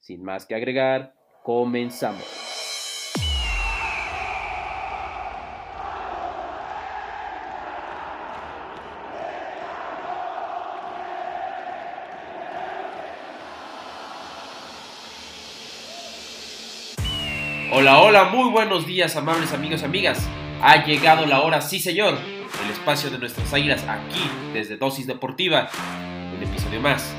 Sin más que agregar, comenzamos. Hola, hola, muy buenos días, amables amigos y amigas. Ha llegado la hora, sí señor, el espacio de nuestras águilas aquí, desde Dosis Deportiva. Un episodio más,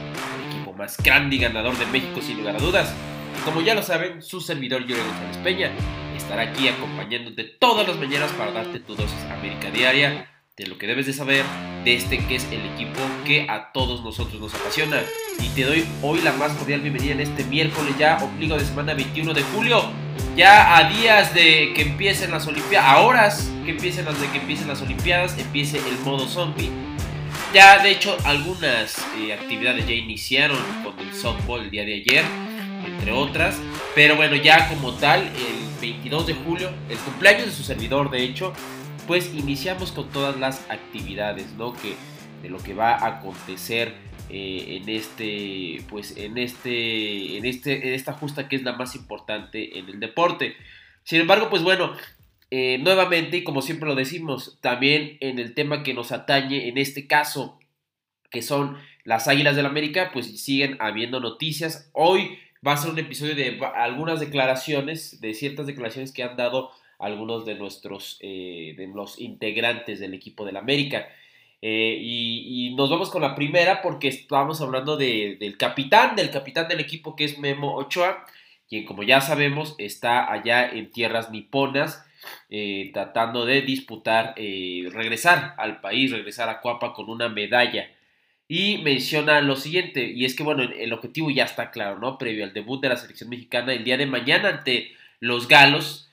grande y ganador de México sin lugar a dudas. Y como ya lo saben, su servidor Yuri González Peña estará aquí acompañándote todas las mañanas para darte tu dosis América Diaria de lo que debes de saber de este que es el equipo que a todos nosotros nos apasiona. Y te doy hoy la más cordial bienvenida en este miércoles ya, ombligo de semana 21 de julio. Ya a días de que empiecen las Olimpiadas, a horas que empiecen las de que empiecen las Olimpiadas, empiece el modo zombie. Ya de hecho algunas eh, actividades ya iniciaron con el softball el día de ayer, entre otras. Pero bueno, ya como tal, el 22 de julio, el cumpleaños de su servidor, de hecho, pues iniciamos con todas las actividades, ¿no? Que de lo que va a acontecer eh, en este, pues en este, en este, en esta justa que es la más importante en el deporte. Sin embargo, pues bueno, eh, nuevamente y como siempre lo decimos, también en el tema que nos atañe en este caso, que son las Águilas del América, pues siguen habiendo noticias. Hoy va a ser un episodio de algunas declaraciones, de ciertas declaraciones que han dado algunos de nuestros, eh, de los integrantes del equipo del América. Eh, y, nos vamos con la primera porque estamos hablando del capitán, del capitán del equipo que es Memo Ochoa, quien como ya sabemos está allá en tierras niponas eh, tratando de disputar, regresar al país, regresar a Cuapa con una medalla. Y menciona lo siguiente, y es que bueno, el objetivo ya está claro, ¿no? Previo al debut de la selección mexicana el día de mañana ante los galos,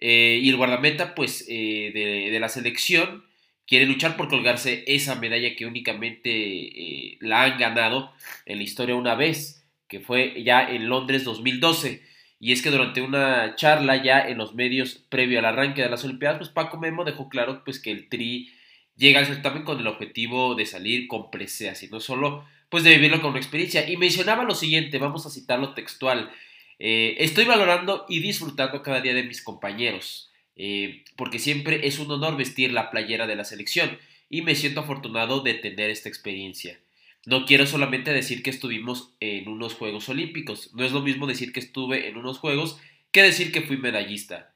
eh, y el guardameta, pues, eh, de, la selección quiere luchar por colgarse esa medalla que únicamente eh, la han ganado en la historia una vez, que fue ya en Londres 2012. Y es que durante una charla ya en los medios previo al arranque de las Olimpiadas, pues Paco Memo dejó claro pues que el Tri llega al certamen con el objetivo de salir con preseas y no solo pues de vivirlo con una experiencia. Y mencionaba lo siguiente, vamos a citarlo textual. Eh, estoy valorando y disfrutando cada día de mis compañeros, eh, porque siempre es un honor vestir la playera de la selección y me siento afortunado de tener esta experiencia. No quiero solamente decir que estuvimos en unos Juegos Olímpicos, no es lo mismo decir que estuve en unos Juegos que decir que fui medallista.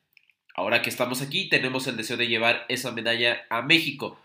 Ahora que estamos aquí, tenemos el deseo de llevar esa medalla a México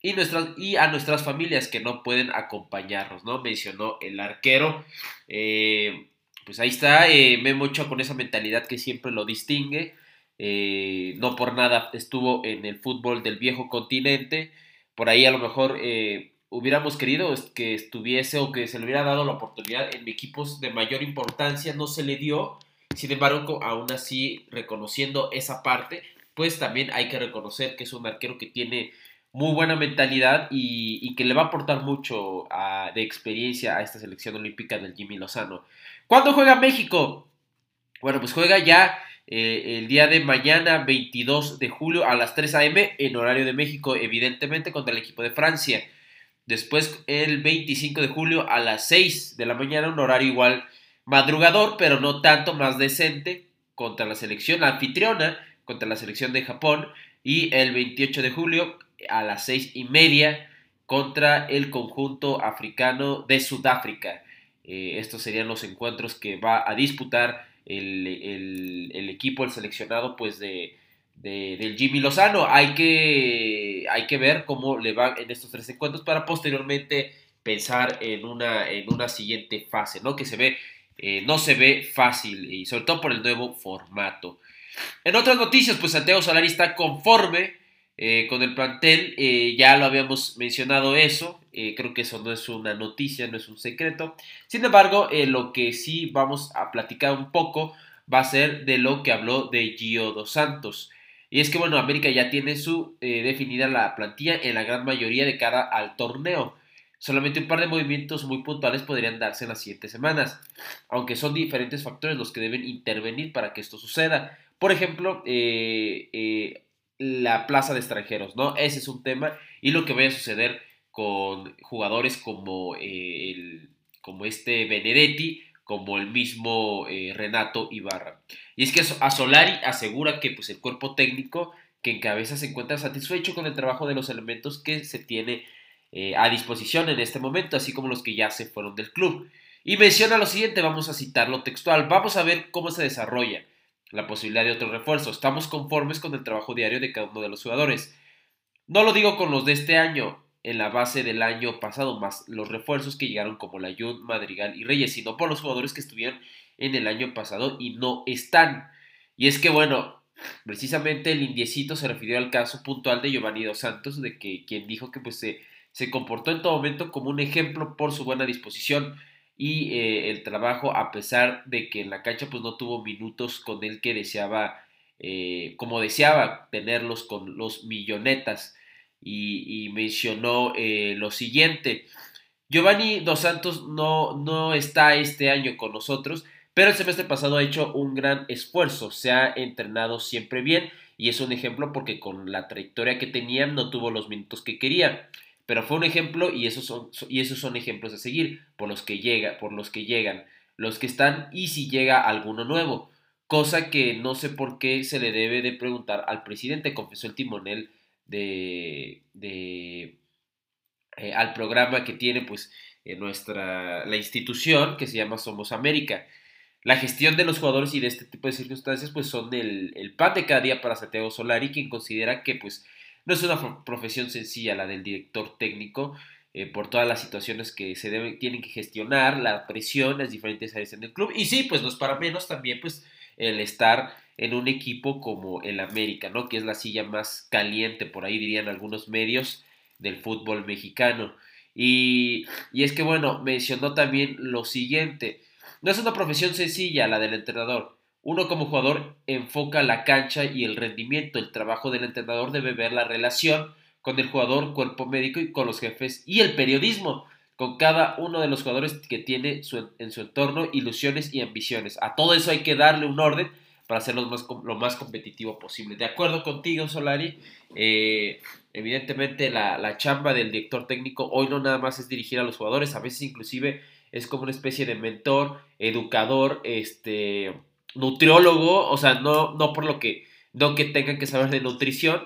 y, nuestras, y a nuestras familias que no pueden acompañarnos, ¿no? Mencionó el arquero. Eh, pues ahí está, eh, Memo con esa mentalidad que siempre lo distingue. Eh, no por nada estuvo en el fútbol del viejo continente. Por ahí a lo mejor eh, hubiéramos querido que estuviese o que se le hubiera dado la oportunidad en equipos de mayor importancia. No se le dio. Sin embargo, aún así, reconociendo esa parte, pues también hay que reconocer que es un arquero que tiene muy buena mentalidad y, que le va a aportar mucho de experiencia a esta selección olímpica del Jimmy Lozano. ¿Cuándo juega México? Bueno, pues juega ya eh, el día de mañana, 22 de julio, a las 3 a.m. en horario de México, evidentemente contra el equipo de Francia. Después, el 25 de julio, a las 6 de la mañana, un horario igual madrugador, pero no tanto más decente, contra la selección anfitriona, contra la selección de Japón. Y el 28 de julio, a las 6 y media, contra el conjunto africano de Sudáfrica. Eh, estos serían los encuentros que va a disputar el, equipo, el seleccionado pues de, del Jimmy Lozano. Hay que, hay que ver cómo le va en estos tres encuentros para posteriormente pensar en una, en una siguiente fase, ¿no? Que se ve, eh, no se ve fácil y sobre todo por el nuevo formato. En otras noticias, pues Santiago Solari está conforme Eh, con el plantel eh, ya lo habíamos mencionado eso, creo que eso no es una noticia, no es un secreto. Sin embargo, lo que sí vamos a platicar un poco va a ser de lo que habló de Gio dos Santos. Y es que bueno, América ya tiene su definida la plantilla en la gran mayoría de cara al torneo. Solamente un par de movimientos muy puntuales podrían darse en las siguientes semanas, aunque son diferentes factores los que deben intervenir para que esto suceda. Por ejemplo, la plaza de extranjeros, ¿no? Ese es un tema y lo que vaya a suceder con jugadores como, eh, el, como este Benedetti, como el mismo eh, Renato Ibarra. Y es que a Solari asegura que pues, el cuerpo técnico que encabeza se encuentra satisfecho con el trabajo de los elementos que se tiene eh, a disposición en este momento, así como los que ya se fueron del club. Y menciona lo siguiente, vamos a citarlo textual, vamos a ver cómo se desarrolla la posibilidad de otro refuerzo. Estamos conformes con el trabajo diario de cada uno de los jugadores. No lo digo con los de este año, en la base del año pasado, más los refuerzos que llegaron como Layun, Madrigal y Reyes, sino por los jugadores que estuvieron en el año pasado y no están. Y es que, bueno, precisamente el indiecito se refirió al caso puntual de Giovanni Dos Santos, de que quien dijo que pues se, se comportó en todo momento como un ejemplo por su buena disposición y eh, el trabajo a pesar de que en la cancha pues no tuvo minutos con el que deseaba eh, como deseaba tenerlos con los millonetas y, mencionó eh, lo siguiente. Giovanni Dos Santos no, no está este año con nosotros pero el semestre pasado ha hecho un gran esfuerzo se ha entrenado siempre bien y es un ejemplo porque con la trayectoria que tenía no tuvo los minutos que quería. Pero fue un ejemplo y esos son, y esos son ejemplos a seguir por los que llega, por los que llegan, los que están y si llega alguno nuevo, cosa que no sé por qué se le debe de preguntar al presidente, confesó el timonel de, de eh, al programa que tiene pues nuestra la institución que se llama Somos América. La gestión de los jugadores y de este tipo de circunstancias pues son el, el pan de cada día para Santiago Solari, quien considera que pues no es una profesión sencilla la del director técnico, eh, por todas las situaciones que se deben, tienen que gestionar, la presión, las diferentes áreas en el club. Y sí, pues no es para menos también, pues, el estar en un equipo como el América, ¿no? Que es la silla más caliente, por ahí dirían algunos medios, del fútbol mexicano. Y, y es que, bueno, mencionó también lo siguiente. No es una profesión sencilla la del entrenador. Uno como jugador enfoca la cancha y el rendimiento. El trabajo del entrenador debe ver la relación con el jugador, cuerpo médico y con los jefes y el periodismo, con cada uno de los jugadores que tiene en su entorno ilusiones y ambiciones. A todo eso hay que darle un orden para hacerlo lo más, lo más competitivo posible. De acuerdo contigo, Solari, eh, evidentemente la, la chamba del director técnico hoy no nada más es dirigir a los jugadores, a veces inclusive es como una especie de mentor, educador, este nutriólogo, o sea, no, no por lo que, no que tengan que saber de nutrición,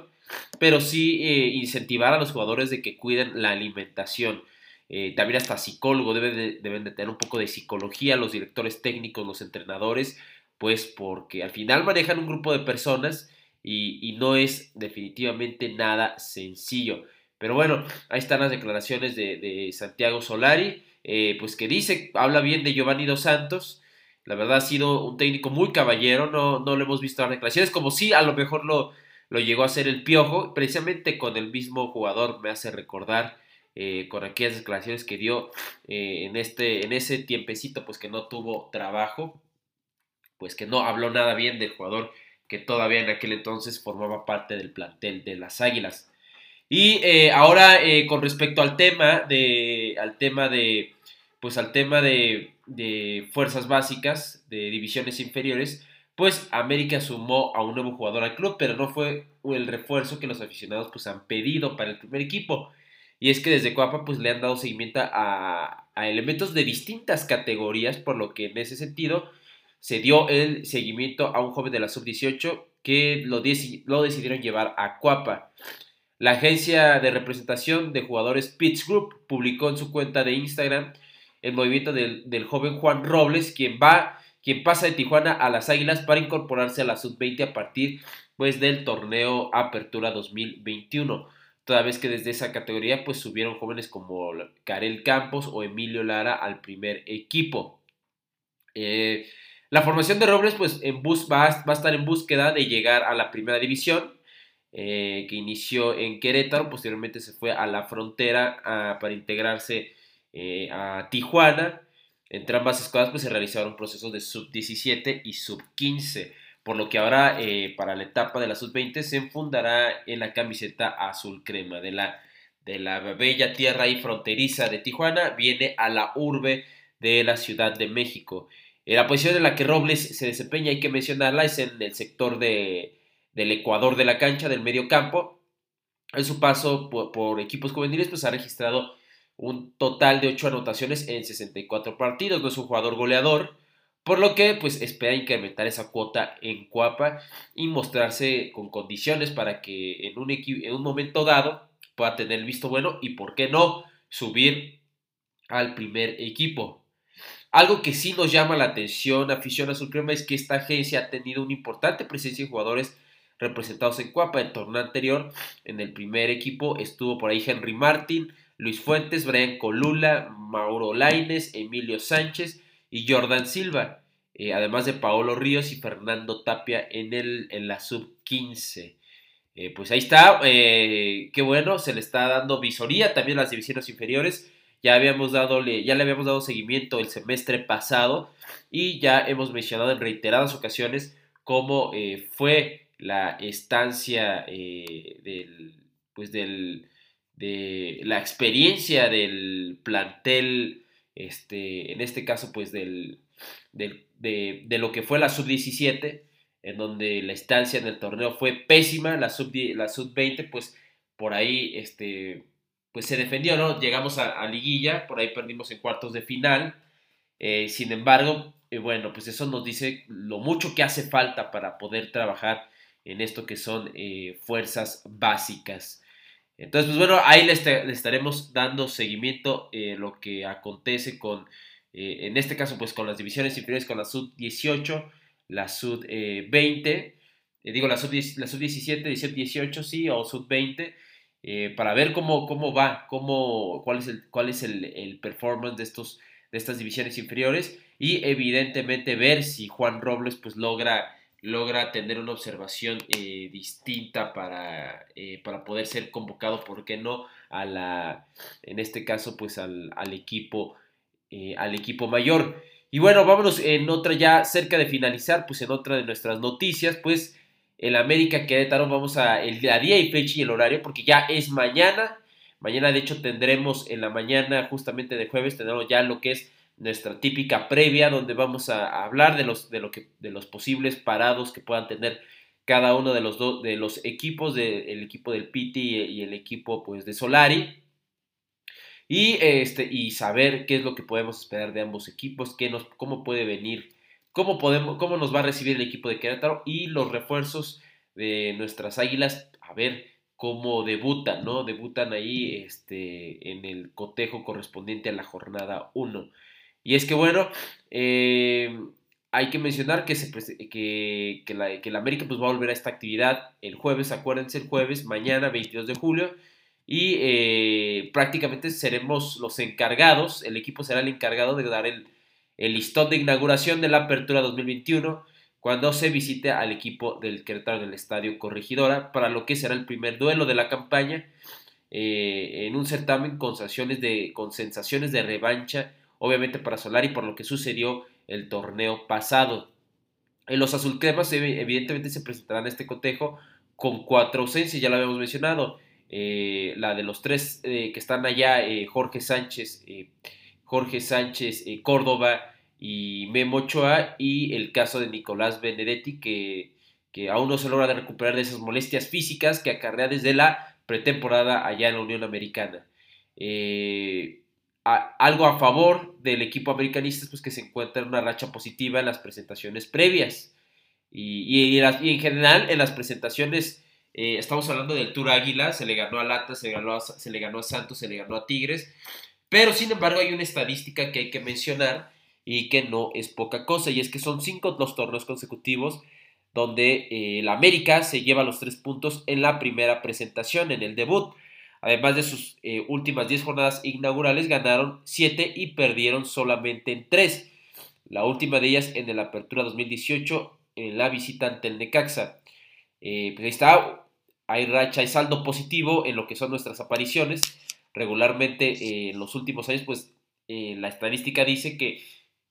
pero sí eh, incentivar a los jugadores de que cuiden la alimentación. Eh, también hasta psicólogo, deben de, deben de tener un poco de psicología los directores técnicos, los entrenadores, pues porque al final manejan un grupo de personas y, no es definitivamente nada sencillo. Pero bueno, ahí están las declaraciones de, Santiago Solari, eh, pues que dice, habla bien de Giovanni Dos Santos, la verdad ha sido un técnico muy caballero, no, no lo hemos visto dar declaraciones, como si a lo mejor lo, lo llegó a hacer el Piojo, precisamente con el mismo jugador me hace recordar eh, con aquellas declaraciones que dio eh, en, este, en ese tiempecito, pues que no tuvo trabajo, pues que no habló nada bien del jugador que todavía en aquel entonces formaba parte del plantel de las Águilas. Y eh, ahora con respecto al tema de, al tema de, pues al tema de, de fuerzas básicas, de divisiones inferiores, pues América sumó a un nuevo jugador al club, pero no fue el refuerzo que los aficionados pues han pedido para el primer equipo. Y es que desde Coapa pues le han dado seguimiento a, elementos de distintas categorías, por lo que en ese sentido se dio el seguimiento a un joven de la sub-18 que lo, lo, decidieron llevar a Coapa. La agencia de representación de jugadores Pitts Group publicó en su cuenta de Instagram el movimiento del, joven Juan Robles, quien va, quien pasa de Tijuana a las Águilas para incorporarse a la sub-20 a partir pues del torneo Apertura 2021. Toda vez que desde esa categoría pues subieron jóvenes como Karel Campos o Emilio Lara al primer equipo. Eh, la formación de Robles pues en bus, va, a estar en búsqueda de llegar a la primera división que inició en Querétaro, posteriormente se fue a la frontera para integrarse a Tijuana. Entre ambas escuadras pues, se realizaron procesos de sub-17 y sub-15, por lo que ahora para la etapa de la sub-20 se enfundará en la camiseta azul crema de la de la bella tierra y fronteriza de Tijuana viene a la urbe de la Ciudad de México. En la posición en la que Robles se desempeña, hay que mencionarla, es en el sector de, del Ecuador de la cancha, del medio campo. En su paso por, equipos juveniles, pues ha registrado un total de 8 anotaciones en 64 partidos. No es un jugador goleador, por lo que pues espera incrementar esa cuota en Cuapa y mostrarse con condiciones para que en un, en un momento dado pueda tener el visto bueno y, ¿por qué no?, subir al primer equipo. Algo que sí nos llama la atención, afición azul crema, es que esta agencia ha tenido una importante presencia de jugadores representados en Cuapa. El torneo anterior, en el primer equipo, estuvo por ahí Henry Martin, Luis Fuentes, Brian Colula, Mauro Laines, Emilio Sánchez y Jordan Silva, eh, además de Paolo Ríos y Fernando Tapia en, el, en la sub-15. Eh, pues ahí está, eh, qué bueno, se le está dando visoría también a las divisiones inferiores. Ya, habíamos dado, ya le habíamos dado seguimiento el semestre pasado y ya hemos mencionado en reiteradas ocasiones cómo eh, fue la estancia del, pues del, de la experiencia del plantel, este, en este caso pues del, del de, de, lo que fue la sub-17 en donde la estancia en el torneo fue pésima, la sub, la sub 20 pues por ahí este, pues se defendió, ¿no? Llegamos a, liguilla, por ahí perdimos en cuartos de final, eh, sin embargo, eh, bueno, pues eso nos dice lo mucho que hace falta para poder trabajar en esto que son eh, fuerzas básicas. Entonces, pues bueno, ahí le, estaremos dando seguimiento lo que acontece con, en este caso, pues con las divisiones inferiores, con la sub 18 la Sud 20, eh, eh, digo la Sud, la Sud 17, 17, 18, sí, o Sud 20, eh, para ver cómo, cómo va, cómo, cuál es, el, cuál es el, performance de, estos, de estas divisiones inferiores y evidentemente ver si Juan Robles pues logra logra tener una observación distinta para, para, poder ser convocado, ¿por qué no? A la, en este caso, pues al, al equipo, al equipo mayor. Y bueno, vámonos en otra ya cerca de finalizar, pues en otra de nuestras noticias, pues el América Querétaro, vamos a el día y fecha y el horario, porque ya es mañana. Mañana, de hecho, tendremos en la mañana, justamente de jueves, tendremos ya lo que es nuestra típica previa, donde vamos a hablar de los, de lo que, de los posibles parados que puedan tener cada uno de los, de los equipos, del equipo del Piti y el equipo pues, de Solari y, este, y saber qué es lo que podemos esperar de ambos equipos, qué nos, cómo puede venir, cómo, podemos, cómo nos va a recibir el equipo de Querétaro y los refuerzos de nuestras águilas, a ver cómo debutan, ¿no? Debutan ahí este, en el cotejo correspondiente a la jornada 1. Y es que bueno, eh, hay que mencionar que, se, que, que, la, que la América pues, va a volver a esta actividad el jueves, acuérdense, el jueves, mañana 22 de julio y eh, prácticamente seremos los encargados, el equipo será el encargado de dar el, listón de inauguración de la Apertura 2021 cuando se visite al equipo del Querétaro en el Estadio Corregidora para lo que será el primer duelo de la campaña eh, en un certamen con sensaciones, de, con sensaciones de revancha, obviamente para Solari por lo que sucedió el torneo pasado. En los azulcremas evidentemente se presentarán este cotejo con cuatro ausencias, ya lo habíamos mencionado. Eh, la de los tres eh, que están allá, eh, Jorge Sánchez, Jorge Sánchez Córdoba y Memo Ochoa, y el caso de Nicolás Benedetti, que, que aún no se logra recuperar de esas molestias físicas que acarrea desde la pretemporada allá en la Unión Americana. algo a favor del equipo americanista es pues, que se encuentra en una racha positiva en las presentaciones previas. Y, y en general en las presentaciones eh, estamos hablando del Tour Águila, se le ganó a Lata, se, ganó se le ganó a Santos, se le ganó a Tigres. Pero sin embargo hay una estadística que hay que mencionar y que no es poca cosa. Y es que son cinco los torneos consecutivos donde eh, el América se lleva los tres puntos en la primera presentación, en el debut. Además de sus eh, últimas diez jornadas inaugurales, ganaron siete y perdieron solamente en tres. La última de ellas en la Apertura 2018, en la visita ante el Necaxa. pues ahí está hay racha, hay saldo positivo en lo que son nuestras apariciones. Regularmente eh, en los últimos años, pues eh, la estadística dice que,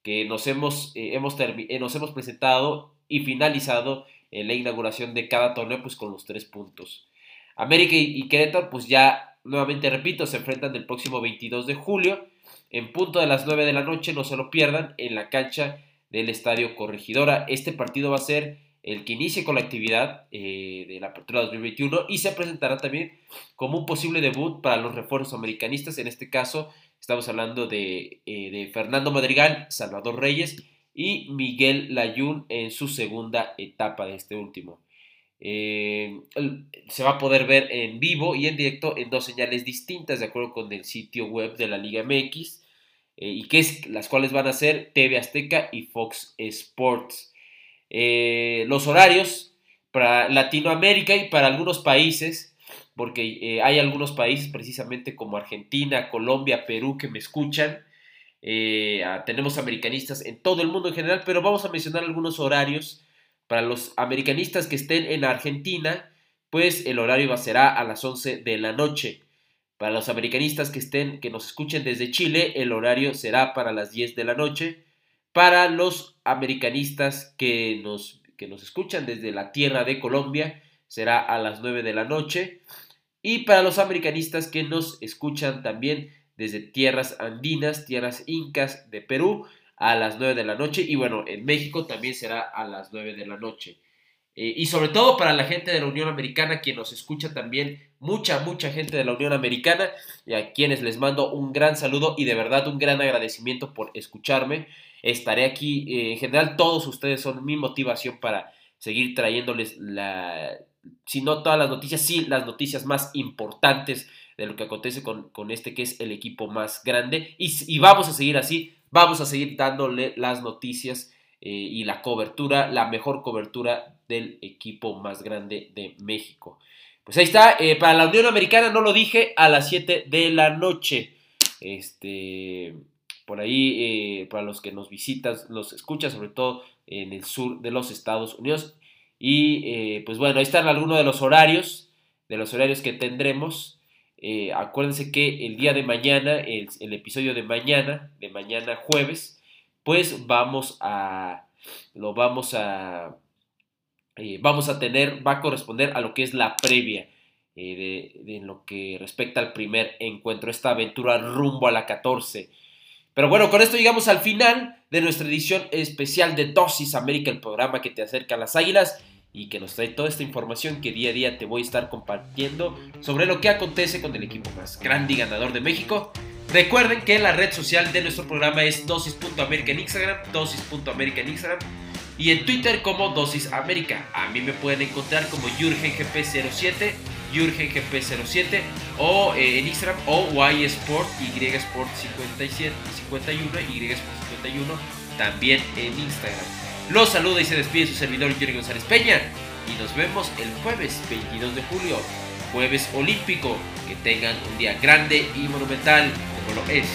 que nos, hemos, hemos nos hemos presentado y finalizado la inauguración de cada torneo pues con los tres puntos. América y, y Querétaro pues ya nuevamente repito se enfrentan el próximo 22 de julio en punto de las 9 de la noche, no se lo pierdan, en la cancha del Estadio Corregidora. Este partido va a ser el que inicie con la actividad eh, de la apertura 2021 y se presentará también como un posible debut para los refuerzos americanistas. En este caso, estamos hablando de, eh, Fernando Madrigal, Salvador Reyes y Miguel Layún en su segunda etapa de este último. Eh, se va a poder ver en vivo y en directo en dos señales distintas de acuerdo con el sitio web de la Liga MX y que es, las cuales van a ser TV Azteca y Fox Sports. Eh, los horarios para Latinoamérica y para algunos países, porque hay algunos países precisamente como Argentina, Colombia, Perú que me escuchan. tenemos americanistas en todo el mundo en general, pero vamos a mencionar algunos horarios para los americanistas que estén en Argentina, pues el horario será a las 11 de la noche. Para los americanistas que estén, que nos escuchen desde Chile, el horario será para las 10 de la noche. Para los americanistas que nos, que nos escuchan desde la tierra de Colombia, será a las 9 de la noche. Y para los americanistas que nos escuchan también desde tierras andinas, tierras incas de Perú, a las 9 de la noche. Y bueno, en México también será a las 9 de la noche. Eh, y sobre todo para la gente de la Unión Americana, quien nos escucha también, mucha, mucha gente de la Unión Americana, y a quienes les mando un gran saludo y de verdad un gran agradecimiento por escucharme. Estaré aquí, eh, en general todos ustedes son mi motivación para seguir trayéndoles la, si no todas las noticias, sí las noticias más importantes de lo que acontece con, con este que es el equipo más grande. Y, vamos a seguir así Vamos a seguir dándole las noticias eh, y la cobertura, la mejor cobertura del equipo más grande de México. Pues ahí está, eh, para la Unión Americana no lo dije, a las 7 de la noche. Este, por ahí, eh, para los que nos visitan, los escuchan, sobre todo en el sur de los Estados Unidos. Y pues bueno, ahí están algunos de los horarios, de los horarios que tendremos. Eh, acuérdense que el día de mañana, el, episodio de mañana, de mañana jueves, pues vamos a, lo vamos a, eh, vamos a tener, va a corresponder a lo que es la previa eh, de, lo que respecta al primer encuentro, esta aventura rumbo a la 14. Pero bueno, con esto llegamos al final de nuestra edición especial de Dosis América, el programa que te acerca a las águilas y que nos trae toda esta información que día a día te voy a estar compartiendo sobre lo que acontece con el equipo más grande y ganador de México. Recuerden que la red social de nuestro programa es dosis.america en Instagram, dosis.america en Instagram y en Twitter como Dosis América. A mí me pueden encontrar como YurgenGP07, YurgenGP07 o eh, en Instagram o YSport, YSport 57, 51, YSport 51 también en Instagram. Los saluda y se despide su servidor Jerry González Peña. Y nos vemos el jueves 22 de julio, jueves olímpico. Que tengan un día grande y monumental como lo es